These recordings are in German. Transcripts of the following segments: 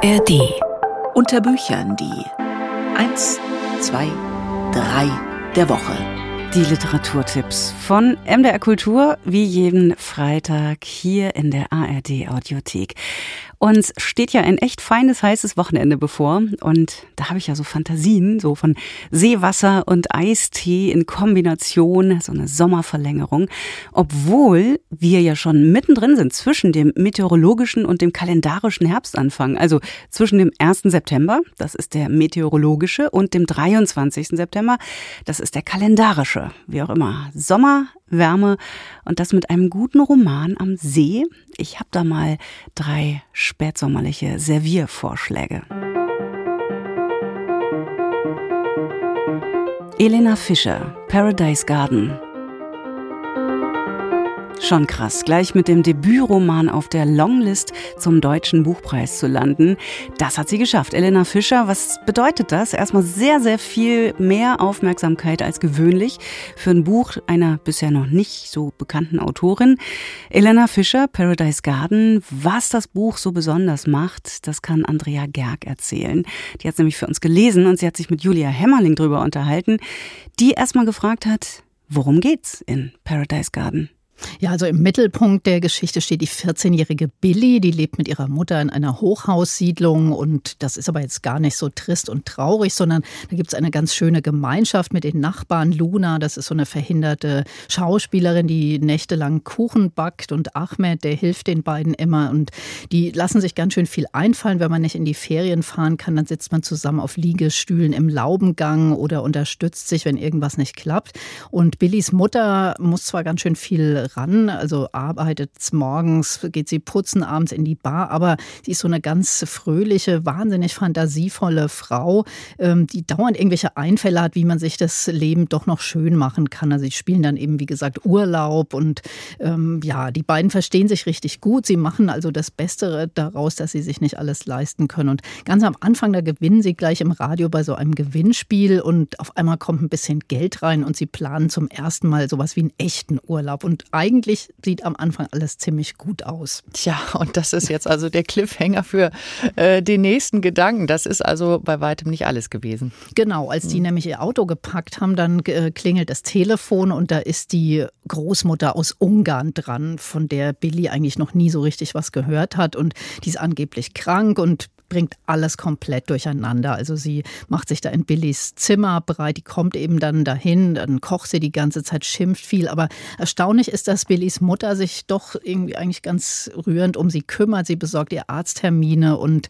ARD. Unter Büchern die 1, 2, 3 der Woche. Die Literaturtipps von MDR Kultur, wie jeden Freitag hier in der ARD Audiothek. Uns steht ja ein echt feines, heißes Wochenende bevor. Und da habe ich ja so Fantasien, so von Seewasser und Eistee in Kombination, so eine Sommerverlängerung. Obwohl wir ja schon mittendrin sind zwischen dem meteorologischen und dem kalendarischen Herbstanfang. Also zwischen dem 1. September, das ist der meteorologische, und dem 23. September, das ist der kalendarische. Wie auch immer. Sommer, Wärme und das mit einem guten Roman am See. Ich habe da mal drei spätsommerliche Serviervorschläge. Elena Fischer, Paradise Garden. Schon krass, gleich mit dem Debütroman auf der Longlist zum Deutschen Buchpreis zu landen. Das hat sie geschafft. Elena Fischer, was bedeutet das? Erstmal sehr, sehr viel mehr Aufmerksamkeit als gewöhnlich für ein Buch einer bisher noch nicht so bekannten Autorin. Elena Fischer, Paradise Garden. Was das Buch so besonders macht, das kann Andrea Gerg erzählen. Die hat es nämlich für uns gelesen und sie hat sich mit Julia Hämmerling drüber unterhalten, die erstmal gefragt hat, worum geht's in Paradise Garden? Ja, also im Mittelpunkt der Geschichte steht die 14-jährige Billy, die lebt mit ihrer Mutter in einer Hochhaussiedlung und das ist aber jetzt gar nicht so trist und traurig, sondern da gibt es eine ganz schöne Gemeinschaft mit den Nachbarn. Luna, das ist so eine verhinderte Schauspielerin, die nächtelang Kuchen backt und Ahmed, der hilft den beiden immer und die lassen sich ganz schön viel einfallen, wenn man nicht in die Ferien fahren kann, dann sitzt man zusammen auf Liegestühlen im Laubengang oder unterstützt sich, wenn irgendwas nicht klappt. Und Billys Mutter muss zwar ganz schön viel ran. Also arbeitet morgens, geht sie putzen, abends in die Bar. Aber sie ist so eine ganz fröhliche, wahnsinnig fantasievolle Frau, ähm, die dauernd irgendwelche Einfälle hat, wie man sich das Leben doch noch schön machen kann. Also sie spielen dann eben, wie gesagt, Urlaub und ähm, ja, die beiden verstehen sich richtig gut. Sie machen also das Beste daraus, dass sie sich nicht alles leisten können. Und ganz am Anfang, da gewinnen sie gleich im Radio bei so einem Gewinnspiel und auf einmal kommt ein bisschen Geld rein und sie planen zum ersten Mal sowas wie einen echten Urlaub. Und eigentlich sieht am Anfang alles ziemlich gut aus. Tja, und das ist jetzt also der Cliffhanger für äh, den nächsten Gedanken. Das ist also bei weitem nicht alles gewesen. Genau, als die mhm. nämlich ihr Auto gepackt haben, dann äh, klingelt das Telefon und da ist die Großmutter aus Ungarn dran, von der Billy eigentlich noch nie so richtig was gehört hat und die ist angeblich krank und bringt alles komplett durcheinander. Also sie macht sich da in Billys Zimmer bereit, die kommt eben dann dahin, dann kocht sie die ganze Zeit, schimpft viel. Aber erstaunlich ist, dass Billys Mutter sich doch irgendwie eigentlich ganz rührend um sie kümmert. Sie besorgt ihr Arzttermine und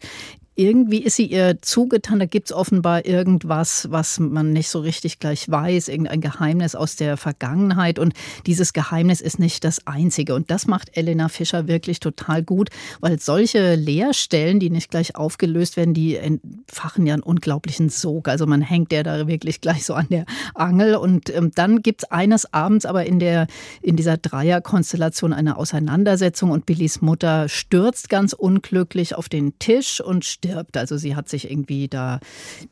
irgendwie ist sie ihr zugetan. Da gibt es offenbar irgendwas, was man nicht so richtig gleich weiß, irgendein Geheimnis aus der Vergangenheit. Und dieses Geheimnis ist nicht das einzige. Und das macht Elena Fischer wirklich total gut, weil solche Leerstellen, die nicht gleich aufgelöst werden, die entfachen ja einen unglaublichen Sog. Also man hängt der da wirklich gleich so an der Angel. Und ähm, dann gibt es eines Abends aber in, der, in dieser Dreierkonstellation eine Auseinandersetzung und Billys Mutter stürzt ganz unglücklich auf den Tisch und stirbt stirbt. Also sie hat sich irgendwie da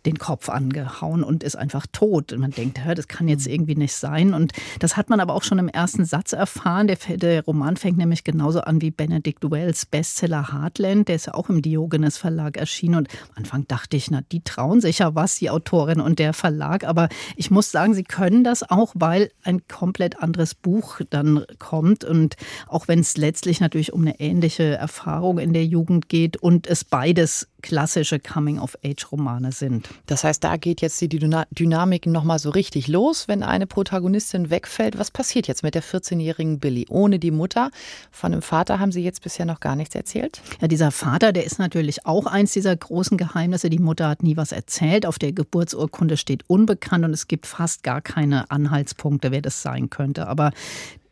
den Kopf angehauen und ist einfach tot. Und man denkt, das kann jetzt mhm. irgendwie nicht sein. Und das hat man aber auch schon im ersten Satz erfahren. Der, der Roman fängt nämlich genauso an wie Benedict Wells Bestseller Heartland. Der ist ja auch im Diogenes Verlag erschienen. Und am Anfang dachte ich, na, die trauen sich ja was, die Autorin und der Verlag. Aber ich muss sagen, sie können das auch, weil ein komplett anderes Buch dann kommt. Und auch wenn es letztlich natürlich um eine ähnliche Erfahrung in der Jugend geht und es beides klassische Coming-of-Age-Romane sind. Das heißt, da geht jetzt die Dynamik nochmal so richtig los, wenn eine Protagonistin wegfällt. Was passiert jetzt mit der 14-jährigen Billy ohne die Mutter? Von dem Vater haben Sie jetzt bisher noch gar nichts erzählt? Ja, dieser Vater, der ist natürlich auch eins dieser großen Geheimnisse. Die Mutter hat nie was erzählt. Auf der Geburtsurkunde steht unbekannt und es gibt fast gar keine Anhaltspunkte, wer das sein könnte. Aber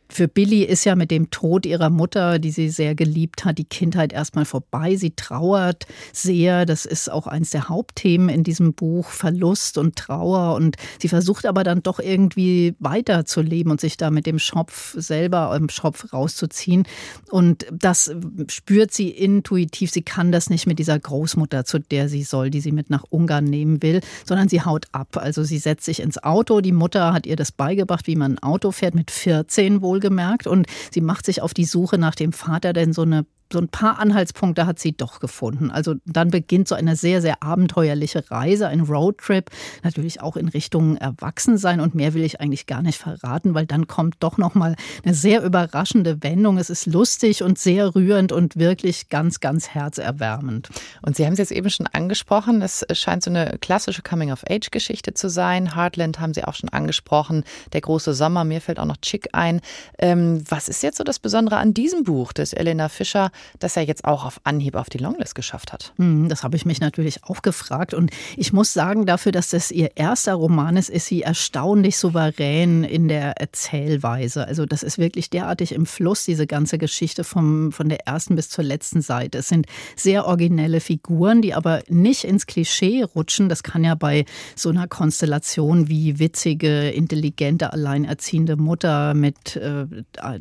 für Billy ist ja mit dem Tod ihrer Mutter, die sie sehr geliebt hat, die Kindheit erstmal vorbei. Sie trauert sehr. Das ist auch eins der Hauptthemen in diesem Buch, Verlust und Trauer. Und sie versucht aber dann doch irgendwie weiterzuleben und sich da mit dem Schopf selber im Schopf rauszuziehen. Und das spürt sie intuitiv. Sie kann das nicht mit dieser Großmutter, zu der sie soll, die sie mit nach Ungarn nehmen will, sondern sie haut ab. Also sie setzt sich ins Auto. Die Mutter hat ihr das beigebracht, wie man ein Auto fährt, mit 14 wohl wohlgemerkt. Und sie macht sich auf die Suche nach dem Vater, denn so eine so ein paar Anhaltspunkte hat sie doch gefunden. Also dann beginnt so eine sehr, sehr abenteuerliche Reise, ein Roadtrip, natürlich auch in Richtung Erwachsensein und mehr will ich eigentlich gar nicht verraten, weil dann kommt doch nochmal eine sehr überraschende Wendung. Es ist lustig und sehr rührend und wirklich ganz, ganz herzerwärmend. Und Sie haben es jetzt eben schon angesprochen, es scheint so eine klassische Coming-of-Age-Geschichte zu sein. Heartland haben Sie auch schon angesprochen, der große Sommer, mir fällt auch noch Chick ein. Ähm, was ist jetzt so das Besondere an diesem Buch des Elena Fischer? Das er jetzt auch auf Anhieb auf die Longlist geschafft hat. Hm, das habe ich mich natürlich auch gefragt. Und ich muss sagen, dafür, dass das ihr erster Roman ist, ist sie erstaunlich souverän in der Erzählweise. Also das ist wirklich derartig im Fluss, diese ganze Geschichte vom, von der ersten bis zur letzten Seite. Es sind sehr originelle Figuren, die aber nicht ins Klischee rutschen. Das kann ja bei so einer Konstellation wie witzige, intelligente, alleinerziehende Mutter mit äh,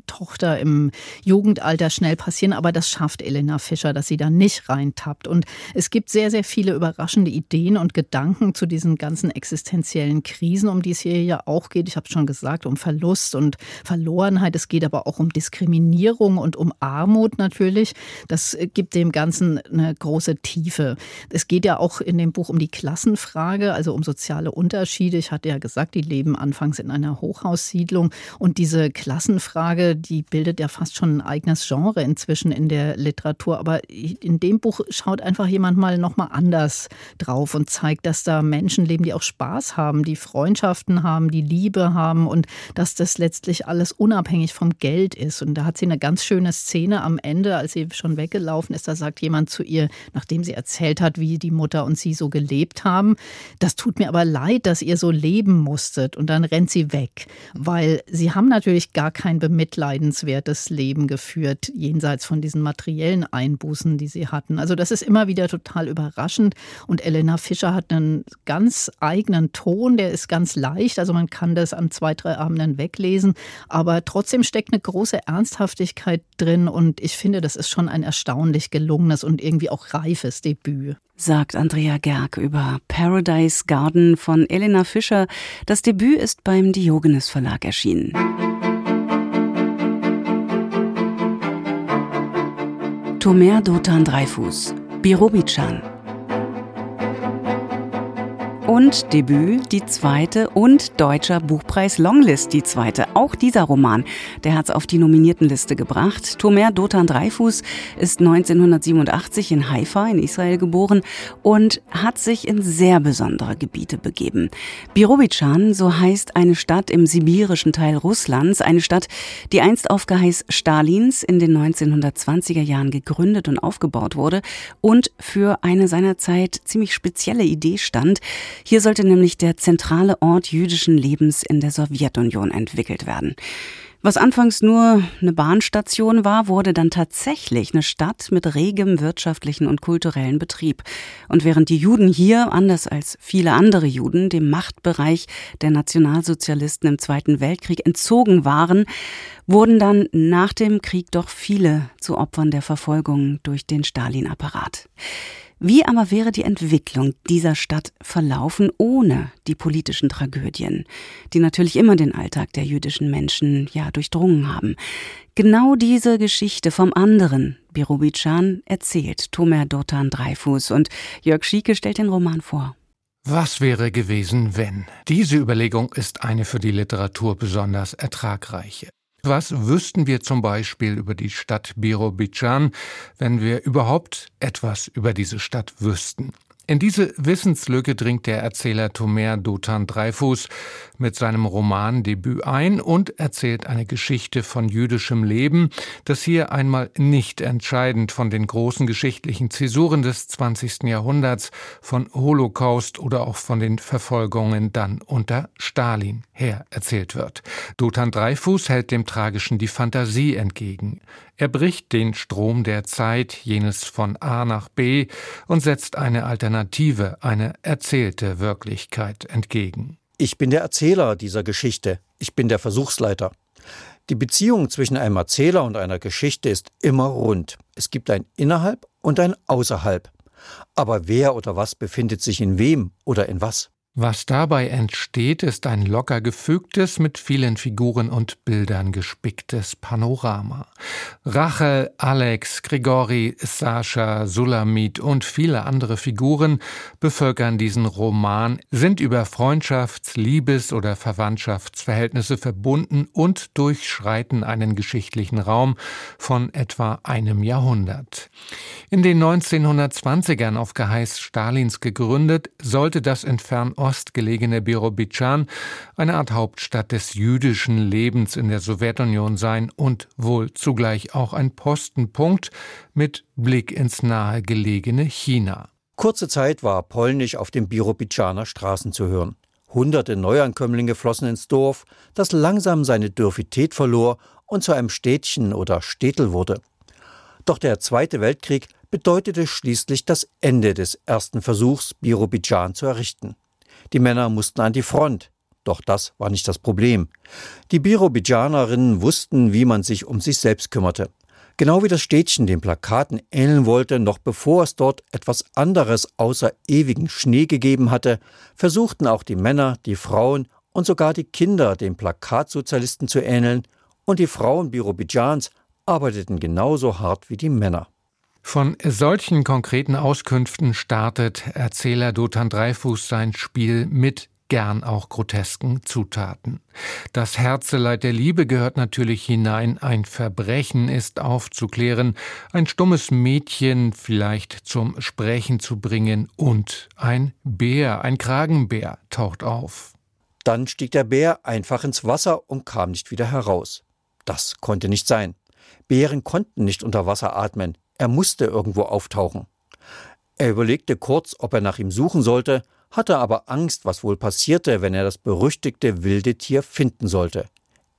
Tochter im Jugendalter schnell passieren. Aber das schafft Elena Fischer, dass sie da nicht reintappt. Und es gibt sehr, sehr viele überraschende Ideen und Gedanken zu diesen ganzen existenziellen Krisen, um die es hier ja auch geht. Ich habe schon gesagt, um Verlust und Verlorenheit. Es geht aber auch um Diskriminierung und um Armut natürlich. Das gibt dem Ganzen eine große Tiefe. Es geht ja auch in dem Buch um die Klassenfrage, also um soziale Unterschiede. Ich hatte ja gesagt, die leben anfangs in einer Hochhaussiedlung. Und diese Klassenfrage, die bildet ja fast schon ein eigenes Genre inzwischen in der Literatur. Aber in dem Buch schaut einfach jemand mal nochmal anders drauf und zeigt, dass da Menschen leben, die auch Spaß haben, die Freundschaften haben, die Liebe haben und dass das letztlich alles unabhängig vom Geld ist. Und da hat sie eine ganz schöne Szene am Ende, als sie schon weggelaufen ist. Da sagt jemand zu ihr, nachdem sie erzählt hat, wie die Mutter und sie so gelebt haben, das tut mir aber leid, dass ihr so leben musstet. Und dann rennt sie weg, weil sie haben natürlich gar kein bemitleidenswertes Leben geführt, jenseits von diesen materiellen Einbußen, die sie hatten. Also das ist immer wieder total überraschend. Und Elena Fischer hat einen ganz eigenen Ton, der ist ganz leicht. Also man kann das an zwei, drei Abenden weglesen. Aber trotzdem steckt eine große Ernsthaftigkeit drin. Und ich finde, das ist schon ein erstaunlich gelungenes und irgendwie auch reifes Debüt sagt Andrea Gerg über Paradise Garden von Elena Fischer. Das Debüt ist beim Diogenes Verlag erschienen. Tomer Dotan Dreifuß, Birobidschan. Und Debüt, die zweite und Deutscher Buchpreis Longlist, die zweite. Auch dieser Roman, der hat es auf die Nominiertenliste gebracht. Tomer Dotan Dreifuß ist 1987 in Haifa in Israel geboren und hat sich in sehr besondere Gebiete begeben. Birobidschan, so heißt eine Stadt im sibirischen Teil Russlands, eine Stadt, die einst auf Geheiß Stalins in den 1920er Jahren gegründet und aufgebaut wurde und für eine seinerzeit ziemlich spezielle Idee stand, hier sollte nämlich der zentrale Ort jüdischen Lebens in der Sowjetunion entwickelt werden. Was anfangs nur eine Bahnstation war, wurde dann tatsächlich eine Stadt mit regem wirtschaftlichen und kulturellen Betrieb. Und während die Juden hier, anders als viele andere Juden, dem Machtbereich der Nationalsozialisten im Zweiten Weltkrieg entzogen waren, wurden dann nach dem Krieg doch viele zu Opfern der Verfolgung durch den Stalin-Apparat. Wie aber wäre die Entwicklung dieser Stadt verlaufen ohne die politischen Tragödien, die natürlich immer den Alltag der jüdischen Menschen ja durchdrungen haben? Genau diese Geschichte vom anderen Birobidschan erzählt Tomer Dotan Dreifuß und Jörg Schieke stellt den Roman vor. Was wäre gewesen, wenn? Diese Überlegung ist eine für die Literatur besonders ertragreiche. Was wüssten wir zum Beispiel über die Stadt Birobidschan, wenn wir überhaupt etwas über diese Stadt wüssten? In diese Wissenslücke dringt der Erzähler Tomer Dotan Dreifuß mit seinem Romandebüt ein und erzählt eine Geschichte von jüdischem Leben, das hier einmal nicht entscheidend von den großen geschichtlichen Zäsuren des 20. Jahrhunderts, von Holocaust oder auch von den Verfolgungen dann unter Stalin her erzählt wird. Dotan Dreifuß hält dem Tragischen die Fantasie entgegen. Er bricht den Strom der Zeit, jenes von A nach B, und setzt eine Alternative, eine erzählte Wirklichkeit entgegen. Ich bin der Erzähler dieser Geschichte. Ich bin der Versuchsleiter. Die Beziehung zwischen einem Erzähler und einer Geschichte ist immer rund. Es gibt ein Innerhalb und ein Außerhalb. Aber wer oder was befindet sich in wem oder in was? Was dabei entsteht, ist ein locker gefügtes, mit vielen Figuren und Bildern gespicktes Panorama. Rachel, Alex, Grigori, Sascha, Sulamit und viele andere Figuren bevölkern diesen Roman, sind über Freundschafts-, Liebes- oder Verwandtschaftsverhältnisse verbunden und durchschreiten einen geschichtlichen Raum von etwa einem Jahrhundert. In den 1920ern auf Geheiß Stalins gegründet, sollte das in Fernost gelegene Birobidschan eine Art Hauptstadt des jüdischen Lebens in der Sowjetunion sein und wohl zugleich auch ein Postenpunkt mit Blick ins nahegelegene China. Kurze Zeit war Polnisch auf den Birobidschaner Straßen zu hören. Hunderte Neuankömmlinge flossen ins Dorf, das langsam seine Dürfität verlor und zu einem Städtchen oder Städtel wurde. Doch der Zweite Weltkrieg bedeutete schließlich das Ende des ersten Versuchs, Birobidschan zu errichten. Die Männer mussten an die Front. Doch das war nicht das Problem. Die Birobidschanerinnen wussten, wie man sich um sich selbst kümmerte. Genau wie das Städtchen den Plakaten ähneln wollte, noch bevor es dort etwas anderes außer ewigen Schnee gegeben hatte, versuchten auch die Männer, die Frauen und sogar die Kinder den Plakatsozialisten zu ähneln, und die Frauen Birobidschans arbeiteten genauso hart wie die Männer. Von solchen konkreten Auskünften startet Erzähler Dotan Dreifuß sein Spiel mit gern auch grotesken Zutaten. Das Herzeleid der Liebe gehört natürlich hinein, ein Verbrechen ist aufzuklären, ein stummes Mädchen vielleicht zum Sprechen zu bringen und ein Bär, ein Kragenbär taucht auf. Dann stieg der Bär einfach ins Wasser und kam nicht wieder heraus. Das konnte nicht sein. Bären konnten nicht unter Wasser atmen, er musste irgendwo auftauchen. Er überlegte kurz, ob er nach ihm suchen sollte, hatte aber Angst, was wohl passierte, wenn er das berüchtigte wilde Tier finden sollte.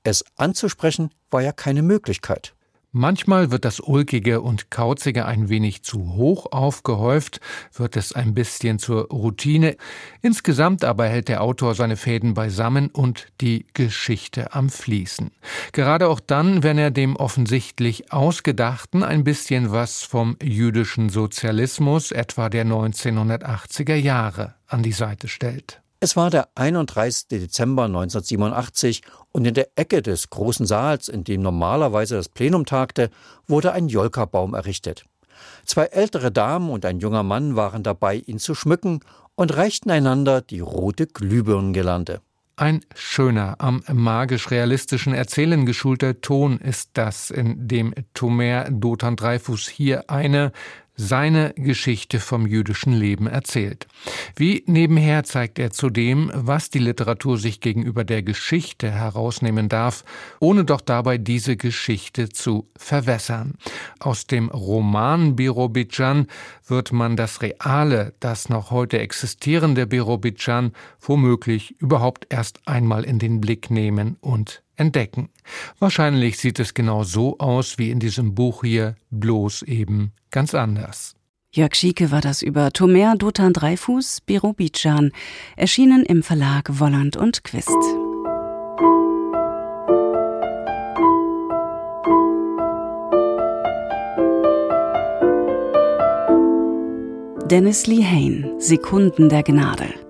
Es anzusprechen war ja keine Möglichkeit. Manchmal wird das Ulkige und Kauzige ein wenig zu hoch aufgehäuft, wird es ein bisschen zur Routine. Insgesamt aber hält der Autor seine Fäden beisammen und die Geschichte am Fließen. Gerade auch dann, wenn er dem offensichtlich Ausgedachten ein bisschen was vom jüdischen Sozialismus etwa der 1980er Jahre an die Seite stellt. Es war der 31. Dezember 1987 und in der Ecke des großen Saals, in dem normalerweise das Plenum tagte, wurde ein Jolka-Baum errichtet. Zwei ältere Damen und ein junger Mann waren dabei, ihn zu schmücken und reichten einander die rote Glühbirnengirlande. Ein schöner, am magisch-realistischen Erzählen geschulter Ton ist das, in dem Tomer Dotan Dreifuß hier eine seine Geschichte vom jüdischen Leben erzählt. Wie nebenher zeigt er zudem, was die Literatur sich gegenüber der Geschichte herausnehmen darf, ohne doch dabei diese Geschichte zu verwässern. Aus dem Roman Birobidjan wird man das reale, das noch heute existierende Birobidjan womöglich überhaupt erst einmal in den Blick nehmen und entdecken. Wahrscheinlich sieht es genau so aus wie in diesem Buch hier, bloß eben ganz anders. Jörg Schieke war das über Tomer Dotan Dreifuß, Birobidjan, erschienen im Verlag Wolland und Quist. Dennis Lee Hain, Sekunden der Gnade.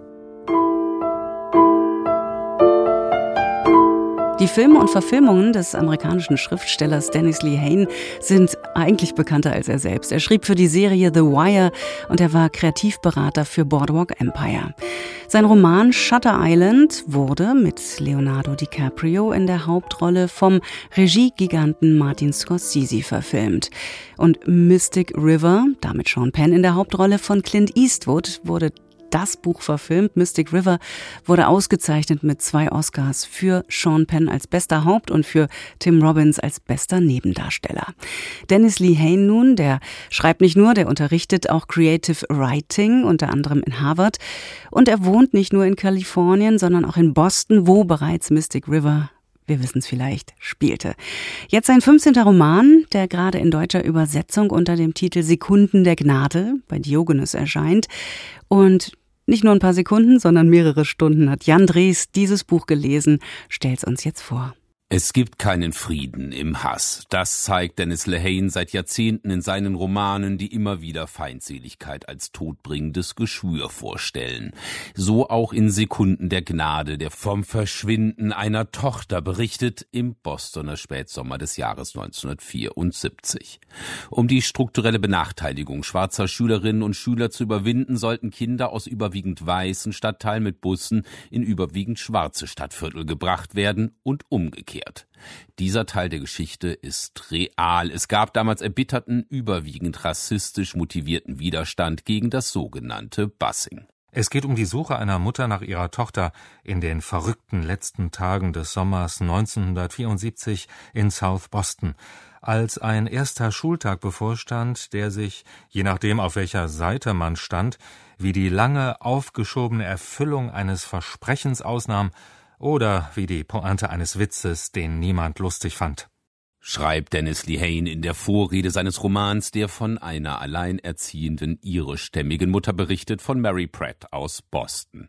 Die Filme und Verfilmungen des amerikanischen Schriftstellers Dennis Lee Hain sind eigentlich bekannter als er selbst. Er schrieb für die Serie The Wire und er war Kreativberater für Boardwalk Empire. Sein Roman Shutter Island wurde mit Leonardo DiCaprio in der Hauptrolle vom Regiegiganten Martin Scorsese verfilmt. Und Mystic River, damit Sean Penn in der Hauptrolle von Clint Eastwood, wurde das Buch verfilmt. Mystic River wurde ausgezeichnet mit zwei Oscars für Sean Penn als bester Haupt- und für Tim Robbins als bester Nebendarsteller. Dennis Lee Hain nun, der schreibt nicht nur, der unterrichtet auch Creative Writing, unter anderem in Harvard. Und er wohnt nicht nur in Kalifornien, sondern auch in Boston, wo bereits Mystic River wir wissen es vielleicht, spielte. Jetzt sein 15. Roman, der gerade in deutscher Übersetzung unter dem Titel Sekunden der Gnade bei Diogenes erscheint. Und nicht nur ein paar Sekunden, sondern mehrere Stunden hat Jan Drees dieses Buch gelesen, stellt's uns jetzt vor. Es gibt keinen Frieden im Hass. Das zeigt Dennis Lehane seit Jahrzehnten in seinen Romanen, die immer wieder Feindseligkeit als todbringendes Geschwür vorstellen. So auch in Sekunden der Gnade, der vom Verschwinden einer Tochter berichtet im Bostoner Spätsommer des Jahres 1974. Um die strukturelle Benachteiligung schwarzer Schülerinnen und Schüler zu überwinden, sollten Kinder aus überwiegend weißen Stadtteilen mit Bussen in überwiegend schwarze Stadtviertel gebracht werden und umgekehrt umgekehrt. Dieser Teil der Geschichte ist real. Es gab damals erbitterten, überwiegend rassistisch motivierten Widerstand gegen das sogenannte Bussing. Es geht um die Suche einer Mutter nach ihrer Tochter in den verrückten letzten Tagen des Sommers 1974 in South Boston, als ein erster Schultag bevorstand, der sich, je nachdem auf welcher Seite man stand, wie die lange aufgeschobene Erfüllung eines Versprechens ausnahm, oder wie die Pointe eines Witzes, den niemand lustig fand. Schreibt Dennis Lehane in der Vorrede seines Romans, der von einer alleinerziehenden irischstämmigen Mutter berichtet, von Mary Pratt aus Boston.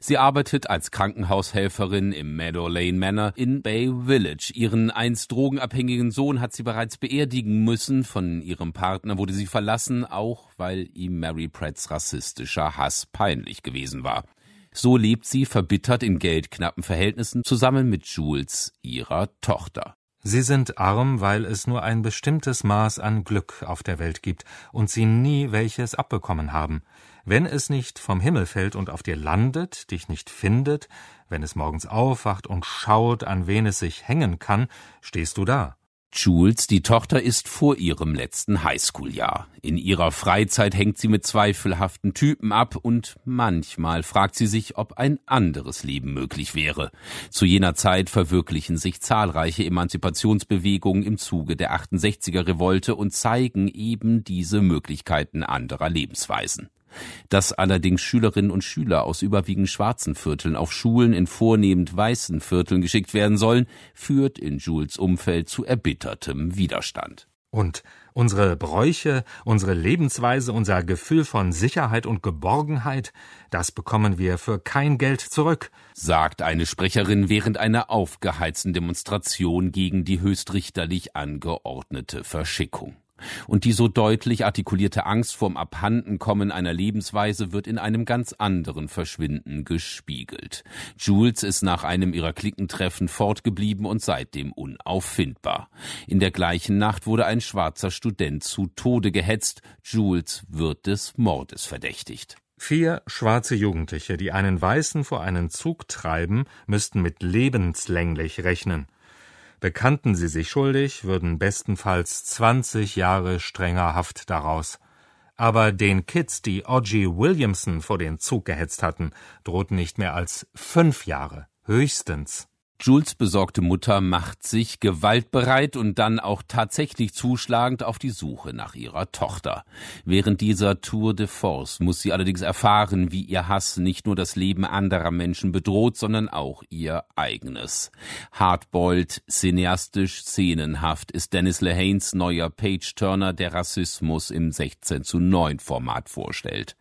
Sie arbeitet als Krankenhaushelferin im Meadow Lane Manor in Bay Village. Ihren einst drogenabhängigen Sohn hat sie bereits beerdigen müssen. Von ihrem Partner wurde sie verlassen, auch weil ihm Mary Pratts rassistischer Hass peinlich gewesen war. So lebt sie verbittert in geldknappen Verhältnissen zusammen mit Jules, ihrer Tochter. Sie sind arm, weil es nur ein bestimmtes Maß an Glück auf der Welt gibt und sie nie welches abbekommen haben. Wenn es nicht vom Himmel fällt und auf dir landet, dich nicht findet, wenn es morgens aufwacht und schaut, an wen es sich hängen kann, stehst du da. Jules, die Tochter, ist vor ihrem letzten Highschool-Jahr. In ihrer Freizeit hängt sie mit zweifelhaften Typen ab und manchmal fragt sie sich, ob ein anderes Leben möglich wäre. Zu jener Zeit verwirklichen sich zahlreiche Emanzipationsbewegungen im Zuge der 68er Revolte und zeigen eben diese Möglichkeiten anderer Lebensweisen. Dass allerdings Schülerinnen und Schüler aus überwiegend schwarzen Vierteln auf Schulen in vornehmend weißen Vierteln geschickt werden sollen, führt in Jules Umfeld zu erbittertem Widerstand. Und unsere Bräuche, unsere Lebensweise, unser Gefühl von Sicherheit und Geborgenheit, das bekommen wir für kein Geld zurück, sagt eine Sprecherin während einer aufgeheizten Demonstration gegen die höchstrichterlich angeordnete Verschickung. Und die so deutlich artikulierte Angst vorm Abhandenkommen einer Lebensweise wird in einem ganz anderen Verschwinden gespiegelt. Jules ist nach einem ihrer Klickentreffen fortgeblieben und seitdem unauffindbar. In der gleichen Nacht wurde ein schwarzer Student zu Tode gehetzt. Jules wird des Mordes verdächtigt. Vier schwarze Jugendliche, die einen Weißen vor einen Zug treiben, müssten mit lebenslänglich rechnen. Bekannten sie sich schuldig, würden bestenfalls 20 Jahre strenger Haft daraus. Aber den Kids, die Oggy Williamson vor den Zug gehetzt hatten, drohten nicht mehr als fünf Jahre, höchstens. Jules besorgte Mutter macht sich gewaltbereit und dann auch tatsächlich zuschlagend auf die Suche nach ihrer Tochter. Während dieser Tour de Force muss sie allerdings erfahren, wie ihr Hass nicht nur das Leben anderer Menschen bedroht, sondern auch ihr eigenes. Hardboiled, cineastisch, szenenhaft ist Dennis Lehanes neuer Page-Turner, der Rassismus im 16 zu 9 Format vorstellt.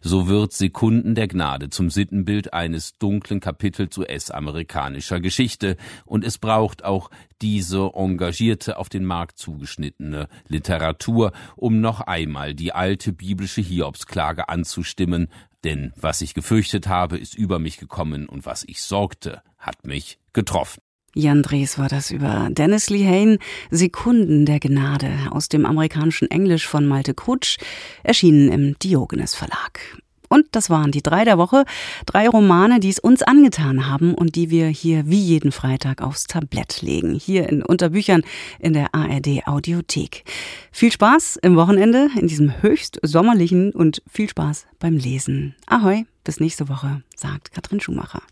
So wird Sekunden der Gnade zum Sittenbild eines dunklen Kapitels US-amerikanischer Geschichte, und es braucht auch diese engagierte, auf den Markt zugeschnittene Literatur, um noch einmal die alte biblische Hiobsklage anzustimmen, denn was ich gefürchtet habe, ist über mich gekommen, und was ich sorgte, hat mich getroffen. Jan Drees war das über Dennis Lehane, Sekunden der Gnade aus dem amerikanischen Englisch von Malte Krutsch, erschienen im Diogenes Verlag. Und das waren die drei der Woche, drei Romane, die es uns angetan haben und die wir hier wie jeden Freitag aufs Tablett legen, hier in Unterbüchern in der ARD Audiothek. Viel Spaß im Wochenende in diesem höchst sommerlichen und viel Spaß beim Lesen. Ahoi, bis nächste Woche, sagt Katrin Schumacher.